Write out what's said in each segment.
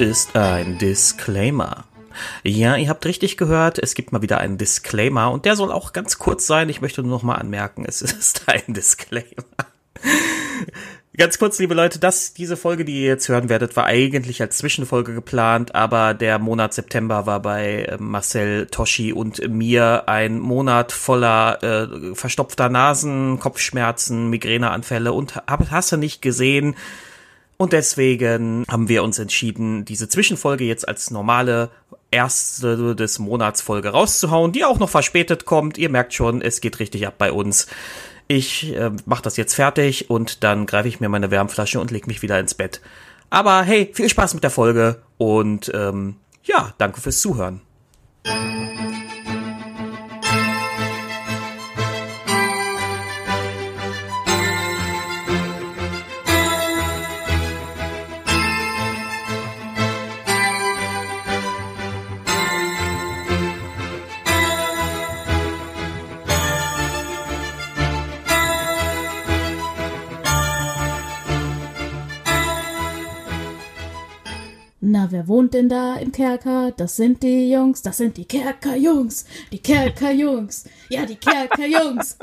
Ist ein Disclaimer. Ja, ihr habt richtig gehört, es gibt mal wieder einen Disclaimer und der soll auch ganz kurz sein. Ich möchte nur noch mal anmerken, es ist ein Disclaimer. Ganz kurz, liebe Leute, das, diese Folge, die ihr jetzt hören werdet, war eigentlich als Zwischenfolge geplant, aber der Monat September war bei äh, Marcel, Toshi und mir ein Monat voller äh, verstopfter Nasen, Kopfschmerzen, Migräneanfälle und hast du nicht gesehen. Und deswegen haben wir uns entschieden, diese Zwischenfolge jetzt als normale erste des Monats Folge rauszuhauen, die auch noch verspätet kommt. Ihr merkt schon, es geht richtig ab bei uns. Ich äh, mache das jetzt fertig und dann greife ich mir meine Wärmflasche und leg mich wieder ins Bett. Aber hey, viel Spaß mit der Folge und ähm, ja, danke fürs Zuhören. Wer wohnt denn da im Kerker? Das sind die Jungs, das sind die Kerkerjungs, die Kerkerjungs, ja, die Kerkerjungs.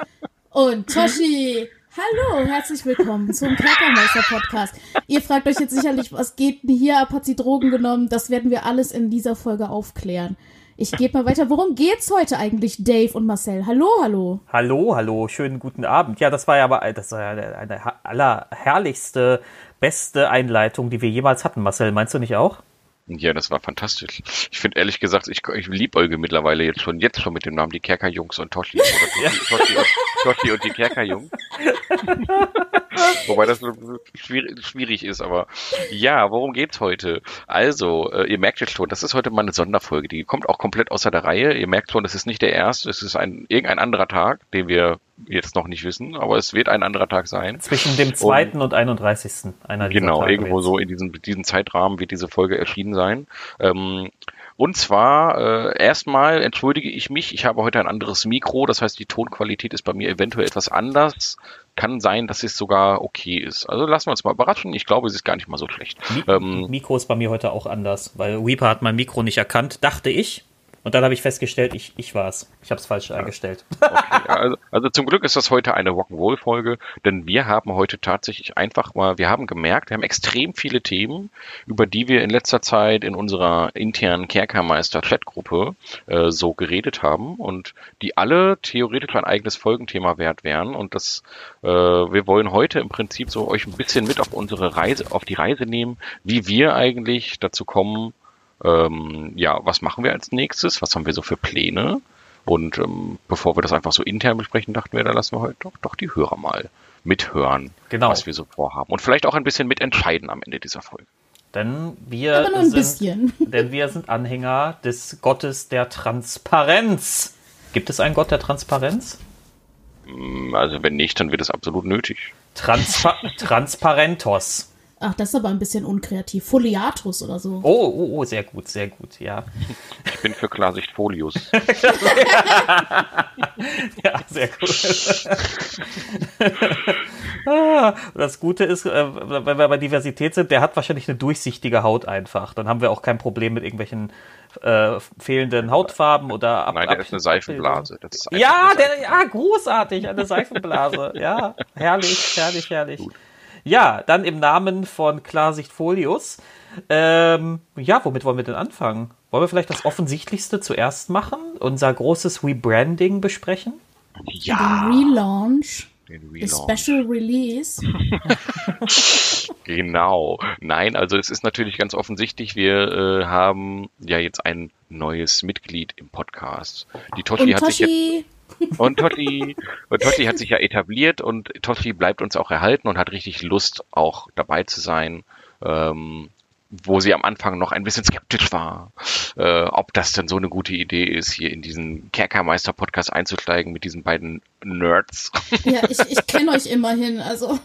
Und Toshi, hallo, herzlich willkommen zum Kerkermeister-Podcast. Ihr fragt euch jetzt sicherlich, was geht denn hier ab? Hat sie Drogen genommen? Das werden wir alles in dieser Folge aufklären. Ich gebe mal weiter. Worum geht's heute eigentlich, Dave und Marcel? Hallo, hallo. Hallo, hallo, schönen guten Abend. Ja, das war ja aber das war ja eine allerherrlichste, beste Einleitung, die wir jemals hatten. Marcel, meinst du nicht auch? Ja, das war fantastisch. Ich finde ehrlich gesagt, ich, ich liebäuge mittlerweile jetzt schon, jetzt schon mit dem Namen die Kerkerjungs und Toshi. Oder Toshi, Toshi, und, Toshi und die Kerkerjungs. Wobei das schwierig, schwierig ist, aber ja, worum geht's heute? Also, äh, ihr merkt jetzt schon, das ist heute mal eine Sonderfolge, die kommt auch komplett außer der Reihe. Ihr merkt schon, das ist nicht der erste, es ist ein irgendein anderer Tag, den wir jetzt noch nicht wissen, aber es wird ein anderer Tag sein. Zwischen dem 2. und, und 31. Einer genau, Tage irgendwo jetzt. so in diesem, diesem Zeitrahmen wird diese Folge erschienen sein. Ähm, und zwar, äh, erstmal entschuldige ich mich, ich habe heute ein anderes Mikro, das heißt, die Tonqualität ist bei mir eventuell etwas anders. Kann sein, dass es sogar okay ist. Also lassen wir uns mal überraschen. Ich glaube, es ist gar nicht mal so schlecht. Mi ähm, Mikro ist bei mir heute auch anders, weil Weeper hat mein Mikro nicht erkannt, dachte ich. Und dann habe ich festgestellt, ich, ich war es. Ich habe es falsch ja. eingestellt. Okay, also, also, zum Glück ist das heute eine Rock'n'Roll-Folge, denn wir haben heute tatsächlich einfach mal, wir haben gemerkt, wir haben extrem viele Themen, über die wir in letzter Zeit in unserer internen Kerkermeister-Chatgruppe äh, so geredet haben und die alle theoretisch ein eigenes Folgenthema wert wären. Und das, äh, wir wollen heute im Prinzip so euch ein bisschen mit auf unsere Reise, auf die Reise nehmen, wie wir eigentlich dazu kommen, ähm, ja, was machen wir als nächstes, was haben wir so für Pläne. Und ähm, bevor wir das einfach so intern besprechen, dachten wir, da lassen wir heute doch, doch die Hörer mal mithören, genau. was wir so vorhaben. Und vielleicht auch ein bisschen mitentscheiden am Ende dieser Folge. Denn wir, sind, bisschen. denn wir sind Anhänger des Gottes der Transparenz. Gibt es einen Gott der Transparenz? Mm, also wenn nicht, dann wird es absolut nötig. Transpa Transparentos. Ach, das ist aber ein bisschen unkreativ. Foliatus oder so. Oh, oh, oh, sehr gut, sehr gut, ja. Ich bin für Klarsicht Folius. ja, sehr gut. Ah, das Gute ist, äh, wenn wir bei Diversität sind, der hat wahrscheinlich eine durchsichtige Haut einfach. Dann haben wir auch kein Problem mit irgendwelchen äh, fehlenden Hautfarben oder ab, Nein, der ab ist eine Seifenblase. Ist ja, der, ja, großartig, eine Seifenblase. ja, herrlich, herrlich, herrlich. Gut. Ja, dann im Namen von Klarsicht Folius. Ähm, ja, womit wollen wir denn anfangen? Wollen wir vielleicht das Offensichtlichste zuerst machen? Unser großes Rebranding besprechen? Ja. Den Relaunch. Den Relaunch. Special Release. genau. Nein, also es ist natürlich ganz offensichtlich, wir äh, haben ja jetzt ein neues Mitglied im Podcast. Die Toshi hat sich jetzt und Totti, und Totti hat sich ja etabliert und Totti bleibt uns auch erhalten und hat richtig Lust, auch dabei zu sein. Ähm, wo sie am Anfang noch ein bisschen skeptisch war, äh, ob das denn so eine gute Idee ist, hier in diesen Kerkermeister-Podcast einzusteigen mit diesen beiden Nerds. Ja, ich, ich kenne euch immerhin, also.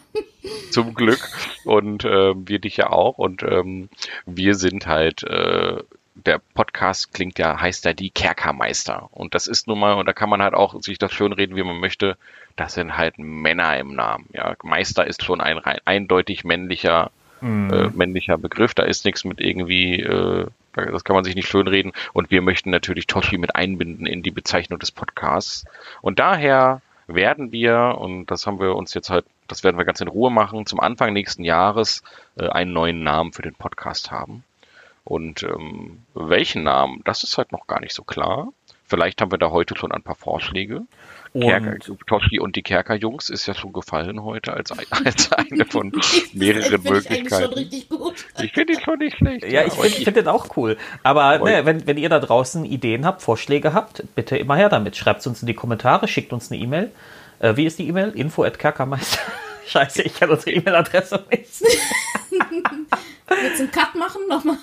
Zum Glück. Und äh, wir dich ja auch. Und ähm, wir sind halt äh, der Podcast klingt ja, heißt ja die Kerkermeister. Und das ist nun mal, und da kann man halt auch sich das schön reden, wie man möchte. Das sind halt Männer im Namen. Ja, Meister ist schon ein rein, eindeutig männlicher mhm. äh, männlicher Begriff. Da ist nichts mit irgendwie, äh, das kann man sich nicht schönreden. Und wir möchten natürlich Toshi mit einbinden in die Bezeichnung des Podcasts. Und daher werden wir, und das haben wir uns jetzt halt, das werden wir ganz in Ruhe machen, zum Anfang nächsten Jahres äh, einen neuen Namen für den Podcast haben. Und ähm, welchen Namen, das ist halt noch gar nicht so klar. Vielleicht haben wir da heute schon ein paar Vorschläge. Kerker, Toshi und die Kerker-Jungs ist ja schon gefallen heute als, als eine von mehreren Möglichkeiten. Ich, ich finde ihn schon nicht schlecht. Ja, ich finde find den auch cool. Aber ne, wenn, wenn ihr da draußen Ideen habt, Vorschläge habt, bitte immer her damit. Schreibt es uns in die Kommentare, schickt uns eine E-Mail. Äh, wie ist die E-Mail? Info at Kerkermeister. Scheiße, ich kann unsere E-Mail-Adresse nicht. Willst du einen Cut machen nochmal?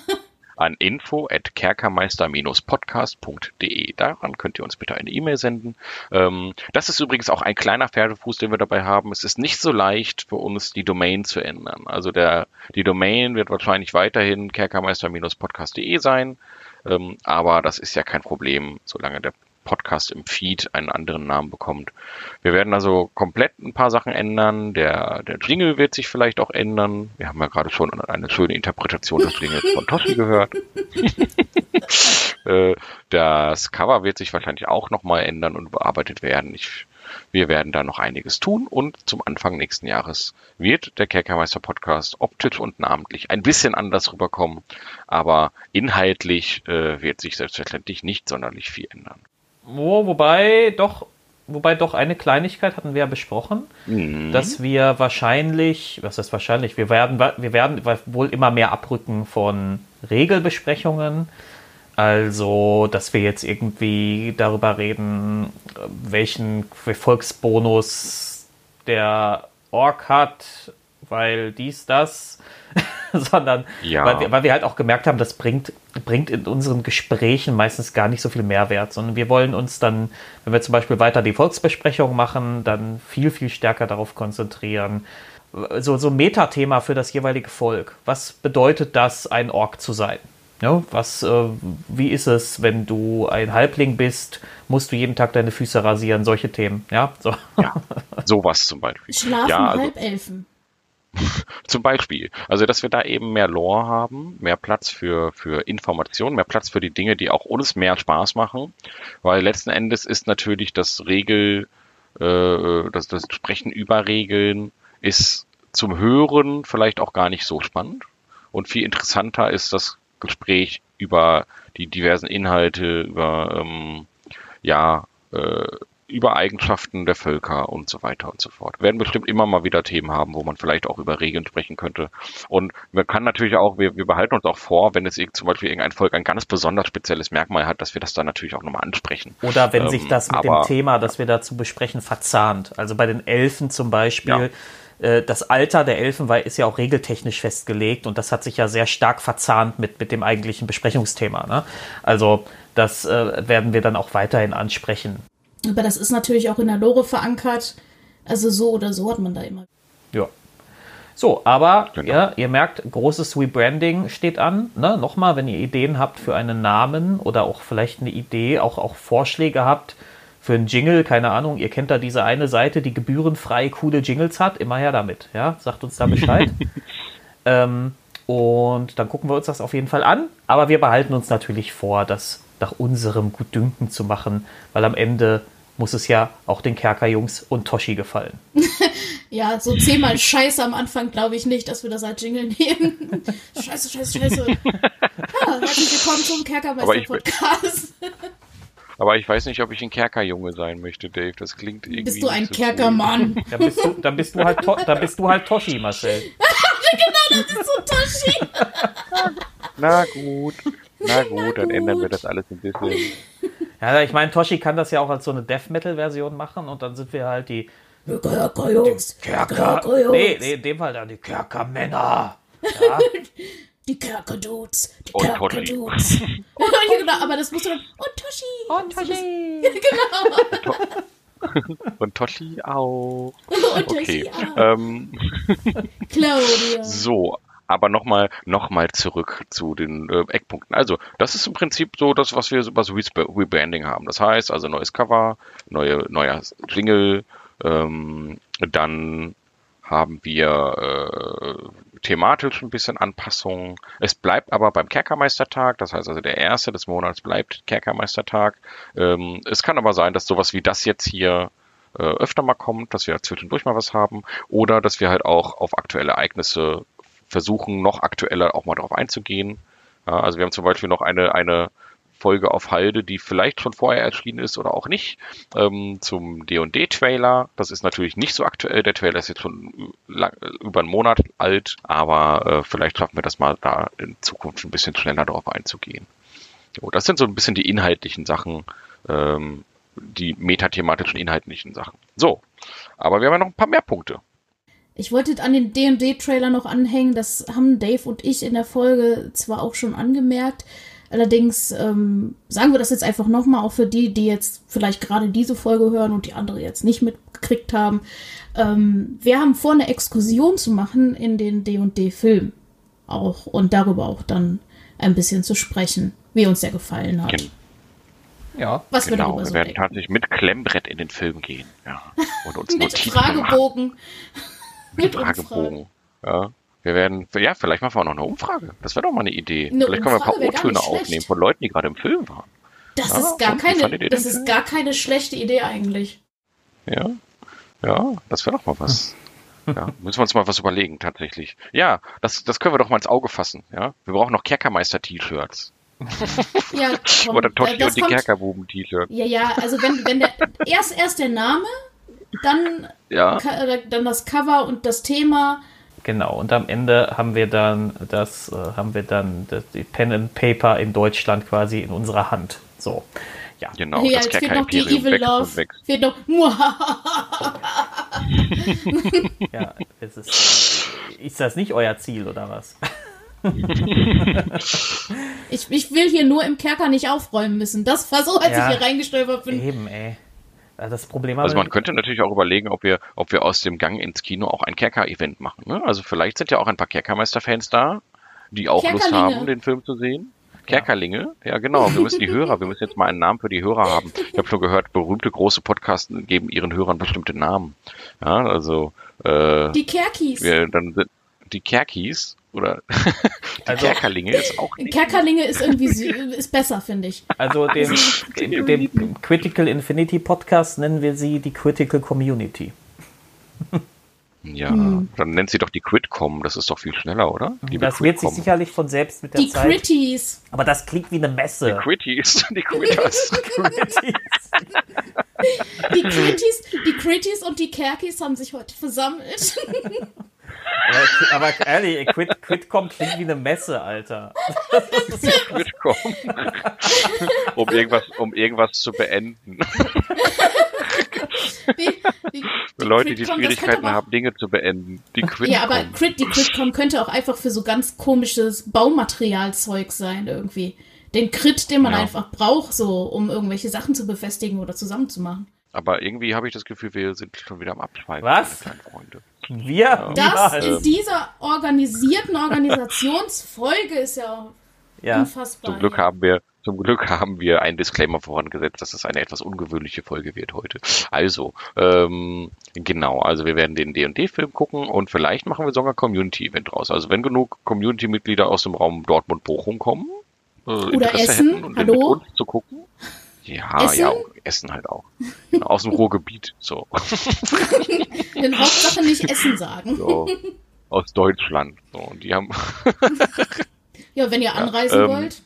An info at kerkermeister-podcast.de. Daran könnt ihr uns bitte eine E-Mail senden. Ähm, das ist übrigens auch ein kleiner Pferdefuß, den wir dabei haben. Es ist nicht so leicht für uns, die Domain zu ändern. Also der, die Domain wird wahrscheinlich weiterhin kerkermeister-podcast.de sein. Ähm, aber das ist ja kein Problem, solange der Podcast im Feed einen anderen Namen bekommt. Wir werden also komplett ein paar Sachen ändern. Der, der Jingle wird sich vielleicht auch ändern. Wir haben ja gerade schon eine schöne Interpretation des Jingles von Tossi gehört. Äh, das Cover wird sich wahrscheinlich auch nochmal ändern und bearbeitet werden. Ich, wir werden da noch einiges tun und zum Anfang nächsten Jahres wird der Kerkermeister Podcast optisch und namentlich ein bisschen anders rüberkommen, aber inhaltlich äh, wird sich selbstverständlich nicht sonderlich viel ändern. Oh, wobei doch, wobei doch eine Kleinigkeit hatten wir ja besprochen, mhm. dass wir wahrscheinlich, was ist wahrscheinlich, wir werden, wir werden wohl immer mehr abrücken von Regelbesprechungen. Also, dass wir jetzt irgendwie darüber reden, welchen Volksbonus der Ork hat, weil dies, das. sondern ja. weil, wir, weil wir halt auch gemerkt haben, das bringt, bringt in unseren Gesprächen meistens gar nicht so viel Mehrwert, sondern wir wollen uns dann, wenn wir zum Beispiel weiter die Volksbesprechung machen, dann viel, viel stärker darauf konzentrieren. So, so ein Metathema für das jeweilige Volk. Was bedeutet das, ein Ork zu sein? Ja, was, äh, wie ist es, wenn du ein Halbling bist? Musst du jeden Tag deine Füße rasieren? Solche Themen. Ja, so. ja sowas zum Beispiel. Schlafen ja, also, Halbelfen. Zum Beispiel. Also, dass wir da eben mehr Lore haben, mehr Platz für, für Informationen, mehr Platz für die Dinge, die auch uns mehr Spaß machen. Weil letzten Endes ist natürlich das Regel, äh, das, das Sprechen über Regeln ist zum Hören vielleicht auch gar nicht so spannend. Und viel interessanter ist das Gespräch über die diversen Inhalte, über ähm, ja, äh, über Eigenschaften der Völker und so weiter und so fort. Wir werden bestimmt immer mal wieder Themen haben, wo man vielleicht auch über Regeln sprechen könnte. Und man kann natürlich auch, wir, wir behalten uns auch vor, wenn es zum Beispiel irgendein Volk ein ganz besonders spezielles Merkmal hat, dass wir das dann natürlich auch nochmal ansprechen. Oder wenn ähm, sich das mit aber, dem Thema, das wir dazu besprechen, verzahnt. Also bei den Elfen zum Beispiel. Ja äh, das Alter der Elfen war, ist ja auch regeltechnisch festgelegt und das hat sich ja sehr stark verzahnt mit, mit dem eigentlichen Besprechungsthema. Ne? Also das äh, werden wir dann auch weiterhin ansprechen. Aber das ist natürlich auch in der Lore verankert. Also so oder so hat man da immer. Ja. So, aber genau. ja, ihr merkt, großes Rebranding steht an. Ne? Nochmal, wenn ihr Ideen habt für einen Namen oder auch vielleicht eine Idee, auch, auch Vorschläge habt für einen Jingle, keine Ahnung, ihr kennt da diese eine Seite, die gebührenfrei coole Jingles hat, immer her damit. Ja, sagt uns da Bescheid. ähm, und dann gucken wir uns das auf jeden Fall an. Aber wir behalten uns natürlich vor, das nach unserem Gutdünken zu machen, weil am Ende muss es ja auch den Kerkerjungs und Toshi gefallen. ja, so zehnmal Scheiße am Anfang glaube ich nicht, dass wir das als Jingle nehmen. scheiße, scheiße, scheiße. Ja, herzlich willkommen zum Kerkermeister-Podcast. Aber ich weiß nicht, ob ich ein Kerkerjunge sein möchte, Dave. Das klingt irgendwie. Bist du ein so Kerkermann? Cool. Dann bist du, dann bist du halt, dann bist du halt Toshi, Marcel. genau, das ist so Toshi. Na gut. Na gut, dann ändern wir das alles ein bisschen. Ja, ich meine, Toshi kann das ja auch als so eine Death Metal Version machen und dann sind wir halt die Kerker-Jungs. Kerker. Nee, nee, in dem Fall dann die Kerkermänner. Ja. Die Kerker-Dudes. Die Kerker-Dudes. genau, aber das musst du dann. Und Toshi. Und Toshi. genau. Und Toshi auch. Und Toshi okay. auch. Ähm. Claudia. So, aber nochmal noch mal zurück zu den äh, Eckpunkten. Also, das ist im Prinzip so das, was wir was Rebranding haben. Das heißt, also neues Cover, neue, neuer Jingle, ähm, dann haben wir äh, thematisch ein bisschen Anpassungen. Es bleibt aber beim Kerkermeistertag, das heißt also der erste des Monats bleibt Kerkermeistertag. Ähm, es kann aber sein, dass sowas wie das jetzt hier äh, öfter mal kommt, dass wir zwischendurch mal was haben oder dass wir halt auch auf aktuelle Ereignisse versuchen, noch aktueller auch mal darauf einzugehen. Ja, also wir haben zum Beispiel noch eine, eine Folge auf Halde, die vielleicht schon vorher erschienen ist oder auch nicht, ähm, zum D&D-Trailer. Das ist natürlich nicht so aktuell. Der Trailer ist jetzt schon lang, über einen Monat alt, aber äh, vielleicht schaffen wir das mal da in Zukunft ein bisschen schneller darauf einzugehen. So, das sind so ein bisschen die inhaltlichen Sachen, ähm, die metathematischen inhaltlichen Sachen. So, aber wir haben ja noch ein paar mehr Punkte. Ich wollte an den D&D-Trailer noch anhängen, das haben Dave und ich in der Folge zwar auch schon angemerkt, allerdings ähm, sagen wir das jetzt einfach nochmal, auch für die, die jetzt vielleicht gerade diese Folge hören und die andere jetzt nicht mitgekriegt haben. Ähm, wir haben vor, eine Exkursion zu machen in den D&D-Film auch und darüber auch dann ein bisschen zu sprechen, wie uns der gefallen hat. Genau. Ja, Was wir genau, wir so werden denken. tatsächlich mit Klemmbrett in den Film gehen. Ja. Und uns Mit Notizen machen. Mit Fragebogen. Ja. Wir werden, ja, vielleicht machen wir auch noch eine Umfrage. Das wäre doch mal eine Idee. Eine vielleicht können wir ein paar Umfrage O-Töne aufnehmen von Leuten, die gerade im Film waren. Das Ja, ist gar keine, das ist gar keine schlechte Idee eigentlich. Ja, ja, das wäre doch mal was. Ja, müssen wir uns mal was überlegen, tatsächlich. Ja, das, das können wir doch mal ins Auge fassen. Ja, wir brauchen noch Kerkermeister-T-Shirts. Ja, komm, Oder äh, Totti das und die Kerkerbuben-T-Shirts. Ja, ja, also wenn, wenn der erst erst der Name, dann, Ja, äh, dann das Cover und das Thema. Genau, und am Ende haben wir dann das, äh, haben wir dann das, die Pen and Paper in Deutschland quasi in unserer Hand. So, ja. genau. ja, das jetzt fehlt noch die Evil und Love. wächst. Fehlt noch. Ja es ist, ist das nicht euer Ziel oder was? Ich, ich will hier nur im Kerker nicht aufräumen müssen. Das war so, als Ja. ich hier reingestolpert bin. Eben, ey. Ja, Das Problem Also man könnte natürlich auch überlegen, ob wir, ob wir aus dem Gang ins Kino auch ein Kerker-Event machen. Ne? Also vielleicht sind ja auch ein paar Kerkermeister-Fans da, die auch Lust haben, den Film zu sehen. Kerkerlinge, ja genau. Wir müssen die Hörer, wir müssen jetzt mal einen Namen für die Hörer haben. Ich habe schon gehört, berühmte große Podcasts geben ihren Hörern bestimmte Namen. Ja, also äh, Die Kerkis. wir dann sind die Kerkis oder die Also- Kerkerlinge ist auch nicht. Kerkerlinge ist irgendwie ist besser, finde ich. Also dem, dem, dem Critical Infinity Podcast nennen wir sie die Critical Community. Ja, dann nennt sie doch die Quidcom, das ist doch viel schneller, oder? Liebe Das wird sich sicherlich von selbst mit der Die Zeit. Critties. Aber das klingt wie eine Messe. Die. Critties. Die Critties, die Critties und die Kerkis haben sich heute versammelt. Aber, aber ehrlich, Quid, Quidcom klingt wie eine Messe, Alter. mitkommen, um irgendwas, um irgendwas zu beenden. Die, die, Für Leute, die Quidcom, Schwierigkeiten aber- haben, Dinge zu beenden. Die Quidcom. Ja, aber Crit, die Critcom könnte auch einfach für so ganz komisches Baumaterialzeug sein irgendwie. Den Crit, den man Ja. einfach braucht, so um irgendwelche Sachen zu befestigen oder zusammenzumachen. Aber irgendwie habe ich das Gefühl, wir sind schon wieder am Abschweifen. Was? meine kleinen Freunde. Wir? Das in dieser organisierten Organisationsfolge ist ja ja. unfassbar. Zum Glück haben wir, zum Glück haben wir einen Disclaimer vorangesetzt, dass es eine etwas ungewöhnliche Folge wird heute. Also, ähm, genau, also wir werden den D&D-Film gucken und vielleicht machen wir sogar ein Community-Event draus. Also wenn genug Community-Mitglieder aus dem Raum Dortmund-Bochum kommen, äh, Interesse Essen, hätten und hallo? mit uns zu gucken. Ja, Essen? ja, auch Essen halt auch. Genau, Aus dem Ruhrgebiet, so. In Hauptsache nicht Essen sagen. so. Aus Deutschland. So, und die haben, Ja, wenn ihr anreisen ähm, wollt,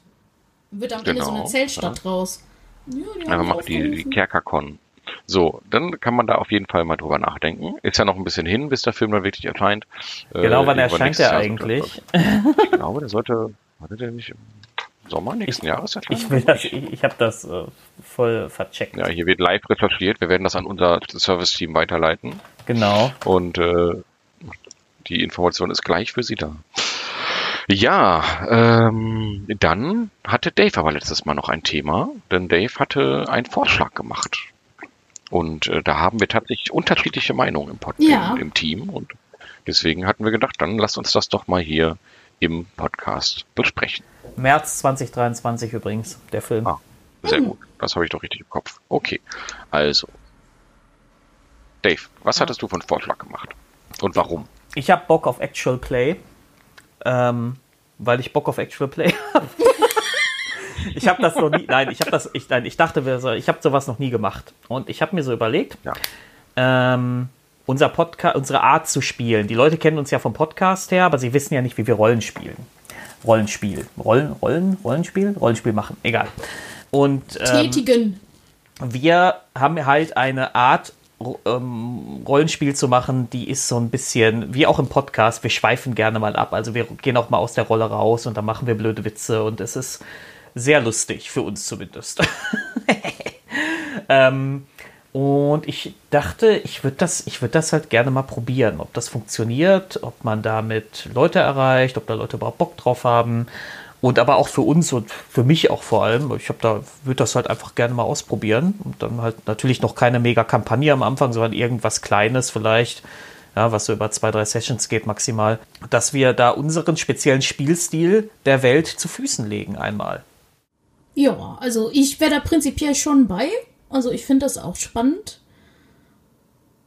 wird am Ende so eine genau, Zeltstadt draus. Ja, die Ja, haben man macht die, die. Kerkercon. So, dann kann man da auf jeden Fall mal drüber nachdenken. Ist ja noch ein bisschen hin, bis der Film dann wirklich erscheint. Äh, Genau, wann irgendwann erscheint Jahr eigentlich? Ich glaube, der sollte, hatte der nicht Sommer nächsten Jahres erscheinen? Ich will das, ich, ich habe das äh, voll vercheckt. Ja, hier wird live recherchiert. Wir werden das an unser Service-Team weiterleiten. Genau. Und äh, die Information ist gleich für Sie da. Ja, ähm, dann hatte Dave aber letztes Mal noch ein Thema, denn Dave hatte einen Vorschlag gemacht. Und äh, da haben wir tatsächlich unterschiedliche Meinungen im, Pod Ja. im, im Team. Und deswegen hatten wir gedacht, dann lasst uns das doch mal hier im Podcast besprechen. März 2023 übrigens, der Film. Ah. Sehr gut, das habe ich doch richtig im Kopf. Okay, also. Dave, was hattest du einen Vorschlag gemacht? Und warum? Ich habe Bock auf Actual Play. ähm, weil ich Bock auf Actual Play habe. ich habe das noch nie, nein, ich habe das, ich, nein, ich dachte, ich habe sowas noch nie gemacht. Und ich habe mir so überlegt, ja. ähm, unser Podcast, unsere Art zu spielen. Die Leute kennen uns ja vom Podcast her, aber sie wissen ja nicht, wie wir Rollen spielen. Rollenspiel. Rollen, Rollen, Rollenspiel? Rollenspiel machen, egal. Und ähm, tätigen. Wir haben halt eine Art ähm, Rollenspiel zu machen, die ist so ein bisschen, wie auch im Podcast, wir schweifen gerne mal ab. Also wir gehen auch mal aus der Rolle raus und dann machen wir blöde Witze und es ist sehr lustig, für uns zumindest. ähm, und ich dachte, ich würde das, ich das halt gerne mal probieren, ob das funktioniert, ob man damit Leute erreicht, ob da Leute überhaupt Bock drauf haben. Und aber auch für uns und für mich auch vor allem. Ich habe da, würde das halt einfach gerne mal ausprobieren. Und dann halt natürlich noch keine mega Kampagne am Anfang, sondern irgendwas Kleines vielleicht, ja, was so über zwei, drei Sessions geht maximal, dass wir da unseren speziellen Spielstil der Welt zu Füßen legen einmal. Ja, also ich wäre da prinzipiell schon bei. Also ich finde das auch spannend.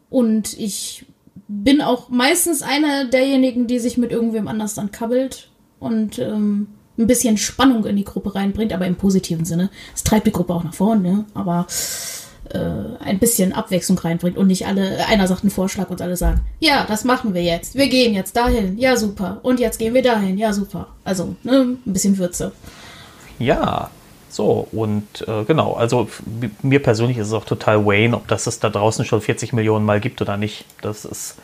Und ich bin auch meistens einer derjenigen, die sich mit irgendwem anders dann kabbelt und ähm, ein bisschen Spannung in die Gruppe reinbringt, aber im positiven Sinne. Es treibt die Gruppe auch nach vorne, ne? aber äh, ein bisschen Abwechslung reinbringt und nicht alle, einer sagt einen Vorschlag und alle sagen, ja, das machen wir jetzt. Wir gehen jetzt dahin. Ja, super. Und jetzt gehen wir dahin. Ja, super. Also, ne, ein bisschen Würze. Ja, so, und äh, genau, also mir persönlich ist es auch total Wayne, ob das es da draußen schon 40 Millionen Mal gibt oder nicht. Das ist,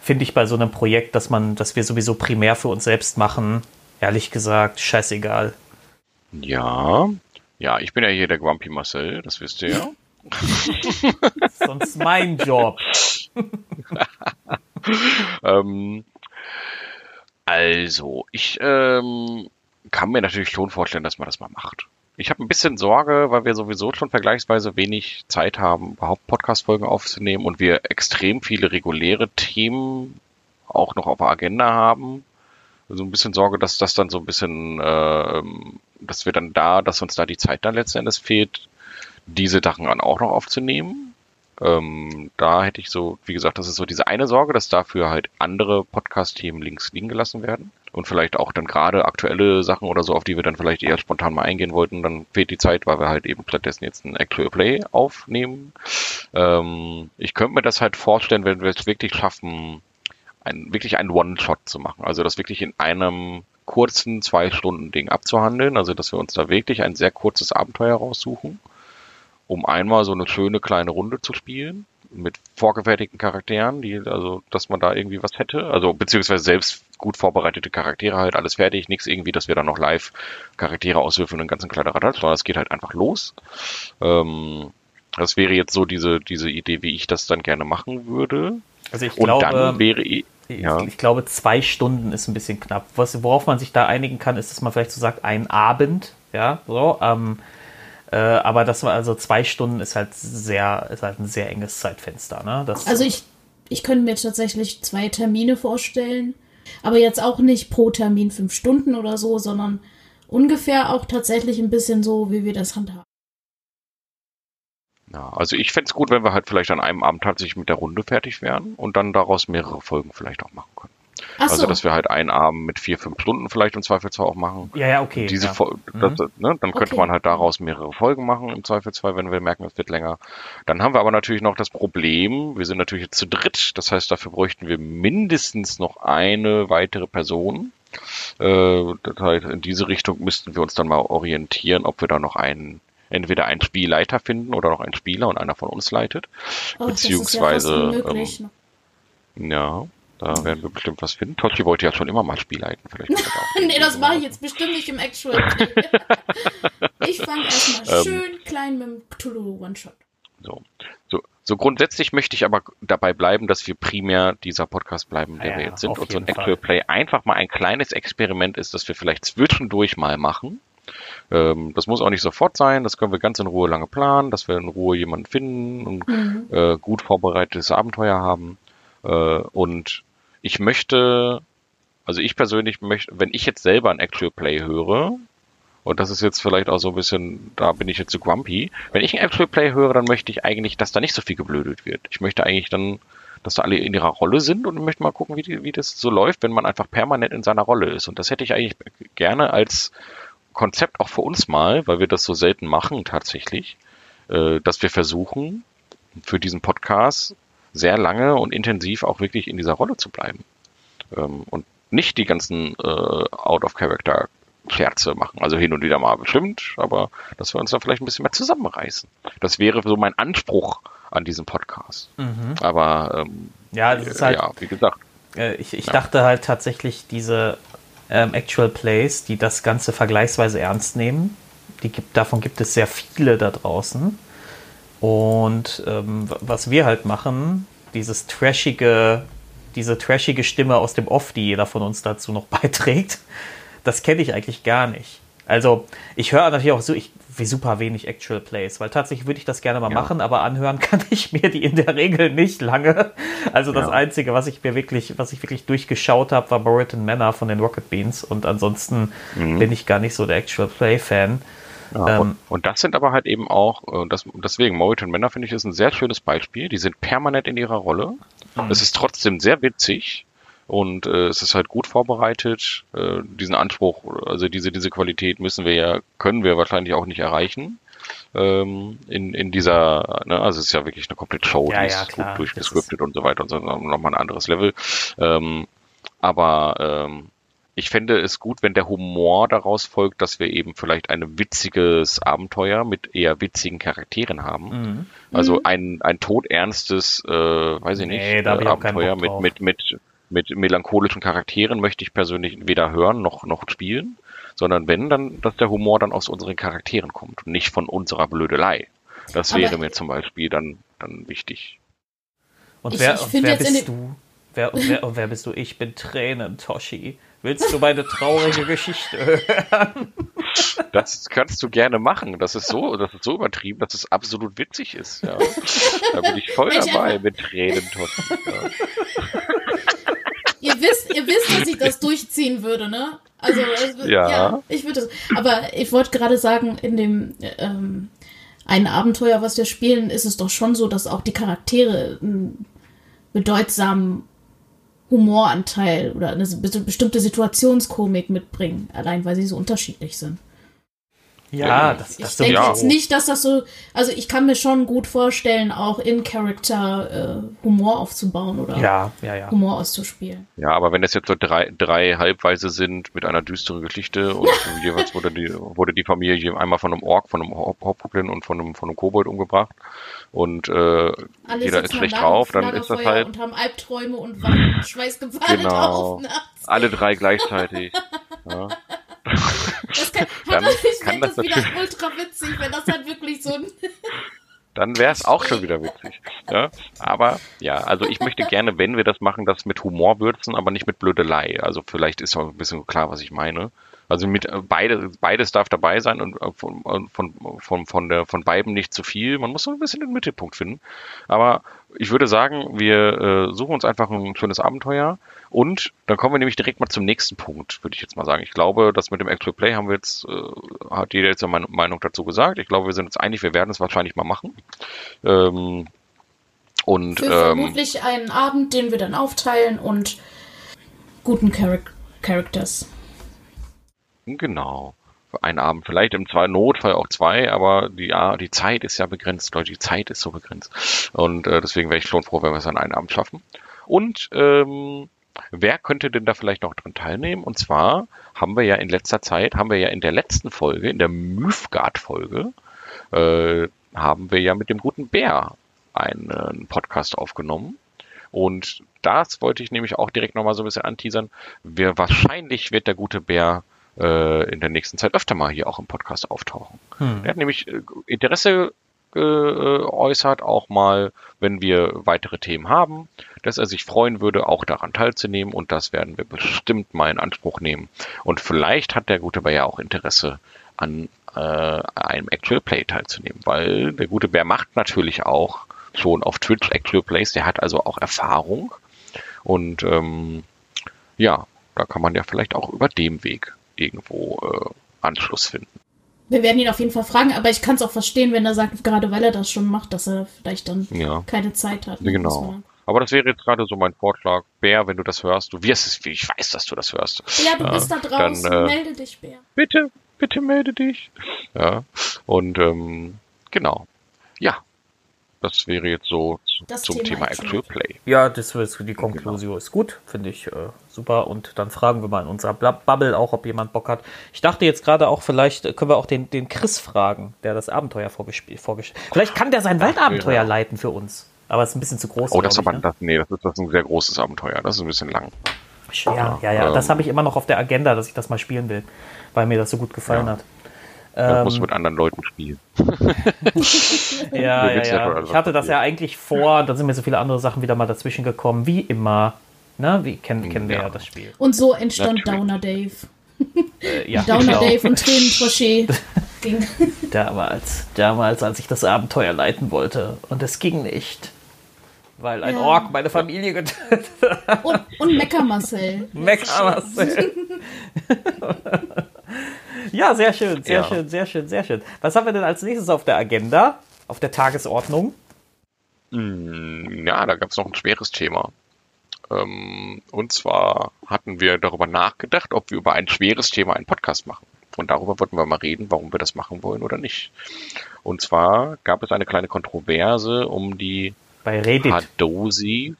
finde ich, bei so einem Projekt, dass man, dass wir sowieso primär für uns selbst machen, ehrlich gesagt, scheißegal. Ja, ja, ich bin ja hier der Grumpy Marcel, das wisst ihr ja. Sonst mein Job. ähm, also, ich ähm, kann mir natürlich schon vorstellen, dass man das mal macht. Ich habe ein bisschen Sorge, weil wir sowieso schon vergleichsweise wenig Zeit haben, überhaupt Podcast-Folgen aufzunehmen und wir extrem viele reguläre Themen auch noch auf der Agenda haben. Also ein bisschen Sorge, dass das dann so ein bisschen, äh, dass wir dann da, dass uns da die Zeit dann letzten Endes fehlt, diese Sachen dann auch noch aufzunehmen. Ähm, da hätte ich so, wie gesagt, das ist so diese eine Sorge, dass dafür halt andere Podcast-Themen links liegen gelassen werden und vielleicht auch dann gerade aktuelle Sachen oder so, auf die wir dann vielleicht eher spontan mal eingehen wollten, dann fehlt die Zeit, weil wir halt eben stattdessen jetzt ein Actual Play aufnehmen. Ähm, ich könnte mir das halt vorstellen, wenn wir es wirklich schaffen, ein, wirklich einen One-Shot zu machen. Also das wirklich in einem kurzen zwei Stunden Ding abzuhandeln. Also dass wir uns da wirklich ein sehr kurzes Abenteuer raussuchen, um einmal so eine schöne kleine Runde zu spielen mit vorgefertigten Charakteren, die, also, dass man da irgendwie was hätte, also, beziehungsweise selbst gut vorbereitete Charaktere halt, alles fertig, nichts irgendwie, dass wir dann noch live Charaktere auswürfeln und einen ganzen kleinen Radar, sondern es geht halt einfach los. Ähm, das wäre jetzt so diese, diese Idee, wie ich das dann gerne machen würde. Also ich glaube, und dann wäre ja. ich, ich, glaube, zwei Stunden ist ein bisschen knapp. Was, worauf man sich da einigen kann, ist, dass man vielleicht so sagt, ein Abend, ja, so, ähm, äh, aber das war also zwei Stunden ist halt sehr, ist halt ein sehr enges Zeitfenster. Ne? Das also ich, ich könnte mir tatsächlich zwei Termine vorstellen, aber jetzt auch nicht pro Termin fünf Stunden oder so, sondern ungefähr auch tatsächlich ein bisschen so, wie wir das handhaben. Ja, also ich fände es gut, wenn wir halt vielleicht an einem Abend tatsächlich mit der Runde fertig wären und dann daraus mehrere Folgen vielleicht auch machen können. Ach also, so. dass wir halt einen Abend mit vier, fünf Stunden vielleicht im Zweifelsfall auch machen. Ja, ja, okay. Diese ja. Mhm. Das, ne, dann könnte okay. man halt daraus mehrere Folgen machen im Zweifelsfall, wenn wir merken, es wird länger. Dann haben wir aber natürlich noch das Problem, wir sind natürlich jetzt zu dritt, das heißt, dafür bräuchten wir mindestens noch eine weitere Person. Äh, das heißt, in diese Richtung müssten wir uns dann mal orientieren, ob wir da noch einen entweder einen Spielleiter finden oder noch einen Spieler und einer von uns leitet. Oh, beziehungsweise ähm, ja, da werden wir bestimmt was finden. Totti wollte ja schon immer mal Spiel leiten. Vielleicht nee, das mache ich jetzt bestimmt nicht im Actual. ich fange erstmal ähm, schön klein mit dem Cthulhu One-Shot. So. so. So grundsätzlich möchte ich aber dabei bleiben, dass wir primär dieser Podcast bleiben, der ja, wir jetzt sind. Und so ein Actual Play einfach mal ein kleines Experiment ist, das wir vielleicht zwischendurch mal machen. Ähm, das muss auch nicht sofort sein, das können wir ganz in Ruhe lange planen, dass wir in Ruhe jemanden finden und mhm. äh, gut vorbereitetes Abenteuer haben. Äh, und ich möchte, also ich persönlich möchte, wenn ich jetzt selber ein Actual Play höre, und das ist jetzt vielleicht auch so ein bisschen, da bin ich jetzt zu grumpy, wenn ich ein Actual Play höre, dann möchte ich eigentlich, dass da nicht so viel geblödelt wird. Ich möchte eigentlich dann, dass da alle in ihrer Rolle sind und möchte mal gucken, wie, die, wie das so läuft, wenn man einfach permanent in seiner Rolle ist. Und das hätte ich eigentlich gerne als Konzept auch für uns mal, weil wir das so selten machen tatsächlich, äh, dass wir versuchen, für diesen Podcast sehr lange und intensiv auch wirklich in dieser Rolle zu bleiben. Ähm, und nicht die ganzen äh, Out-of-Character Scherze machen. Also hin und wieder mal bestimmt, aber dass wir uns da vielleicht ein bisschen mehr zusammenreißen. Das wäre so mein Anspruch an diesem Podcast. Mhm. Aber ähm, ja, das ist halt, ja, wie gesagt. Äh, ich ich ja. dachte halt tatsächlich, diese ähm, Actual Plays, die das Ganze vergleichsweise ernst nehmen, die gibt, davon gibt es sehr viele da draußen. Und ähm, was wir halt machen, dieses trashige, diese trashige Stimme aus dem Off, die jeder von uns dazu noch beiträgt, das kenne ich eigentlich gar nicht. Also ich höre natürlich auch so, ich wie super wenig Actual Plays, weil tatsächlich würde ich das gerne mal ja. machen, aber anhören kann ich mir die in der Regel nicht lange. Also das ja. Einzige, was ich mir wirklich, was ich wirklich durchgeschaut habe, war Burriton Manor von den Rocket Beans und ansonsten mhm. bin ich gar nicht so der Actual Play Fan. Ja, ähm, und, und, das sind aber halt eben auch, äh, das, deswegen, Moriton Männer finde ich ist ein sehr schönes Beispiel. Die sind permanent in ihrer Rolle. Mhm. Es ist trotzdem sehr witzig und äh, es ist halt gut vorbereitet. Äh, diesen Anspruch, also diese, diese Qualität müssen wir ja, können wir wahrscheinlich auch nicht erreichen. Ähm, in, in dieser, ne, also es ist ja wirklich eine komplette Show, ja, die ja, ist gut durchgescriptet und so weiter und so, nochmal ein anderes Level. Ähm, aber ähm, ich fände es gut, wenn der Humor daraus folgt, dass wir eben vielleicht ein witziges Abenteuer mit eher witzigen Charakteren haben. Mhm. Also mhm. ein, ein todernstes, äh, weiß ich nicht, nee, äh, Abenteuer mit, mit, mit, mit melancholischen Charakteren möchte ich persönlich weder hören noch, noch spielen, sondern wenn, dann, dass der Humor dann aus unseren Charakteren kommt und nicht von unserer Blödelei. Das Aber wäre mir zum Beispiel dann, dann wichtig. Und ich, wer, ich und wer bist du? Wer, und, wer, und wer bist du? Ich bin Tränen, Toshi. Willst du meine traurige Geschichte hören? Das kannst du gerne machen. Das ist so, das ist so übertrieben, dass es absolut witzig ist. Ja. Da bin ich voll dabei mit Tränen. Ja ihr wisst, ihr wisst, dass ich das durchziehen würde, ne? Also, also ja. ja. ich würde das. Aber ich wollte gerade sagen, in dem ähm, ein Abenteuer, was wir spielen, ist es doch schon so, dass auch die Charaktere einen bedeutsamen Humoranteil oder eine bestimmte Situationskomik mitbringen, allein weil sie so unterschiedlich sind. Ja, das, das ich denke jetzt nicht, dass das so. Also ich kann mir schon gut vorstellen, auch in Character äh, Humor aufzubauen oder ja, ja, ja. Humor auszuspielen. Ja, aber wenn das jetzt so drei, drei Halbweise sind mit einer düsteren Geschichte und jeweils wurde die, wurde die Familie einmal von einem Ork, von einem Hauptpucklin und von einem, von einem Kobold umgebracht und äh, jeder ist schlecht drauf, dann ist das halt. Und haben Albträume und schweißgebadet genau. auf nachts. Alle drei gleichzeitig. ja. Das kann, dann ich kann das, das wieder ultra witzig, wenn das halt wirklich so ein dann wäre es auch schon wieder witzig. Ja? Aber ja, also ich möchte gerne, wenn wir das machen, das mit Humor würzen, aber nicht mit Blödelei. Also vielleicht ist auch ein bisschen klar, was ich meine. Also mit äh, beide, beides darf dabei sein und äh, von, äh, von, von, von, der, von beiden nicht zu viel. Man muss so ein bisschen den Mittelpunkt finden. Aber ich würde sagen, wir äh, suchen uns einfach ein schönes Abenteuer und dann kommen wir nämlich direkt mal zum nächsten Punkt, würde ich jetzt mal sagen. Ich glaube, das mit dem Actual Play haben wir jetzt, äh, hat jeder jetzt seine Meinung dazu gesagt. Ich glaube, wir sind uns einig, wir werden es wahrscheinlich mal machen. Ähm, und Für ähm, vermutlich einen Abend, den wir dann aufteilen und guten Char Characters. Genau. Für einen Abend, vielleicht im zwei Notfall auch zwei, aber die, ja, die Zeit ist ja begrenzt, Leute, die Zeit ist so begrenzt. Und äh, deswegen wäre ich schon froh, wenn wir es an einen Abend schaffen. Und ähm, wer könnte denn da vielleicht noch dran teilnehmen? Und zwar haben wir ja in letzter Zeit, haben wir ja in der letzten Folge, in der Mythgard-Folge, äh, haben wir ja mit dem guten Bär einen Podcast aufgenommen. Und das wollte ich nämlich auch direkt nochmal so ein bisschen anteasern. Wir, wahrscheinlich wird der gute Bär äh, in der nächsten Zeit öfter mal hier auch im Podcast auftauchen. Hm. Er hat nämlich äh, Interesse geäußert, auch mal, wenn wir weitere Themen haben, dass er sich freuen würde, auch daran teilzunehmen und das werden wir bestimmt mal in Anspruch nehmen. Und vielleicht hat der gute Bär ja auch Interesse an äh, einem Actual Play teilzunehmen, weil der gute Bär macht natürlich auch schon auf Twitch Actual Plays, der hat also auch Erfahrung und ähm, ja, da kann man ja vielleicht auch über dem Weg irgendwo äh, Anschluss finden. Wir werden ihn auf jeden Fall fragen, aber ich kann es auch verstehen, wenn er sagt, gerade weil er das schon macht, dass er vielleicht dann ja. keine Zeit hat. Genau. Aber das wäre jetzt gerade so mein Vorschlag. Bär, wenn du das hörst, du wirst es, ich weiß, dass du das hörst. Ja, du bist da draußen, dann, äh, melde dich, Bär. Bitte, bitte melde dich. Ja, und ähm, genau. Ja, das wäre jetzt so zu, Das zum Thema Thema Actual Play. Ja, das ist die Konklusion ist gut, finde ich äh, super. Und dann fragen wir mal in unserer Bubble auch, ob jemand Bock hat. Ich dachte jetzt gerade auch, vielleicht können wir auch den, den Chris fragen, der das Abenteuer vorgespielt vorgestellt. Vielleicht kann der sein Waldabenteuer ja. leiten für uns. Aber es ist ein bisschen zu groß. Oh, das ist aber, ne? das, nee, das ist, das ist ein sehr großes Abenteuer. Das ist ein bisschen lang. Ja, ja, ja. Ähm, Das habe ich immer noch auf der Agenda, dass ich das mal spielen will, weil mir das so gut gefallen Ja. hat. Das Ähm, musst du mit anderen Leuten spielen. Ja, ja, ja Ich hatte das ja eigentlich vor, dann sind mir so viele andere Sachen wieder mal dazwischen gekommen, wie immer. Na, wie kennen, kennen wir Ja. ja das Spiel. Und so entstand Natürlich. Downer Dave. Äh, ja, Downer genau. Dave und Tränen Trochet. Damals, damals, als ich das Abenteuer leiten wollte. Und es ging nicht. Weil ein Ja. Ork meine Familie getötet hat. Und, und Mecker Marcel. Mecker-Marcel. ja, sehr schön, sehr Ja. schön, sehr schön, sehr schön. Was haben wir denn als nächstes auf der Agenda? Auf der Tagesordnung? Hm, Ja, da gab es noch ein schweres Thema. Ähm, und zwar hatten wir darüber nachgedacht, ob wir über ein schweres Thema einen Podcast machen. Und darüber wollten wir mal reden, warum wir das machen wollen oder nicht. Und zwar gab es eine kleine Kontroverse um die Bei Reddit. Hadosis.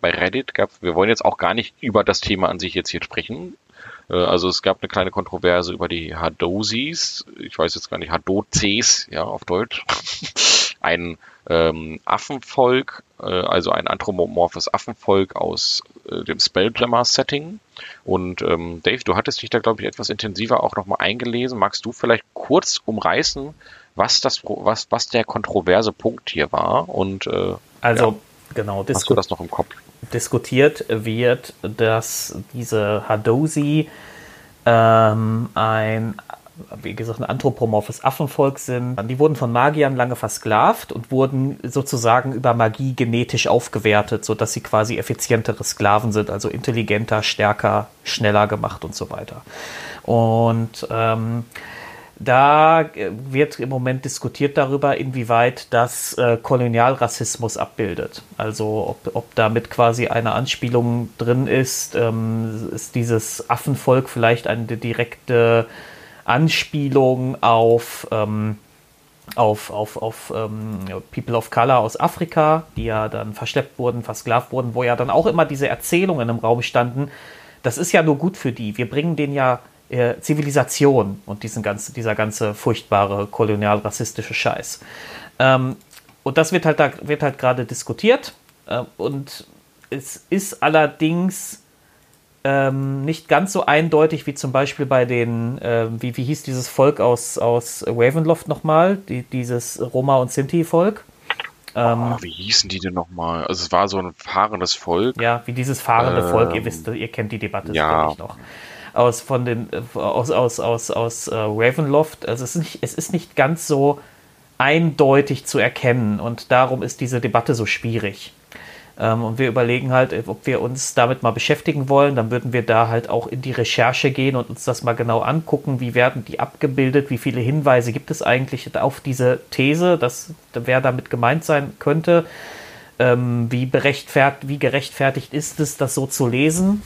Bei Reddit gab wir wollen jetzt auch gar nicht über das Thema an sich jetzt hier sprechen. Äh, Also es gab eine kleine Kontroverse über die Hadosis. Ich weiß jetzt gar nicht, Hadozes, ja, auf Deutsch. Ein ähm, Affenvolk, äh, also ein anthropomorphes Affenvolk aus äh, dem Spelljammer-Setting. Und ähm, Dave, du hattest dich da, glaube ich, etwas intensiver auch nochmal eingelesen. Magst du vielleicht kurz umreißen, was das, was, was der kontroverse Punkt hier war? Und äh, Also, genau, hast du das noch im Kopf? Diskutiert wird, dass diese Hadosi ähm, ein, wie gesagt, ein anthropomorphes Affenvolk sind. Die wurden von Magiern lange versklavt und wurden sozusagen über Magie genetisch aufgewertet, sodass sie quasi effizientere Sklaven sind, also intelligenter, stärker, schneller gemacht und so weiter. Und ähm, da äh, wird im Moment diskutiert darüber, inwieweit das äh, Kolonialrassismus abbildet. Also ob, ob damit quasi eine Anspielung drin ist, ähm, ist dieses Affenvolk vielleicht eine direkte Anspielung auf, ähm, auf, auf, auf ähm, People of Color aus Afrika, die ja dann verschleppt wurden, versklavt wurden, wo ja dann auch immer diese Erzählungen im Raum standen, das ist ja nur gut für die. Wir bringen denen ja äh, Zivilisation und diesen ganze, dieser ganze furchtbare kolonial-rassistische Scheiß. Ähm, und das wird halt da wird halt gerade diskutiert. Äh, und es ist allerdings ähm, nicht ganz so eindeutig wie zum Beispiel bei den, äh, wie, wie hieß dieses Volk aus, aus Ravenloft nochmal, die, dieses Roma- und Sinti-Volk. Ähm, Oh, wie hießen die denn nochmal? Also es war so ein fahrendes Volk. Ja, wie dieses fahrende Ähm, Volk, ihr wisst, ihr kennt die Debatte ja. sicherlich noch. Aus von den äh, aus aus aus aus äh, Ravenloft, also es ist nicht es ist nicht ganz so eindeutig zu erkennen und darum ist diese Debatte so schwierig. Ähm, und wir überlegen halt, ob wir uns damit mal beschäftigen wollen, dann würden wir da halt auch in die Recherche gehen und uns das mal genau angucken, wie werden die abgebildet, wie viele Hinweise gibt es eigentlich auf diese These, dass wer damit gemeint sein könnte? Ähm, wie, wie gerechtfertigt ist es, das so zu lesen.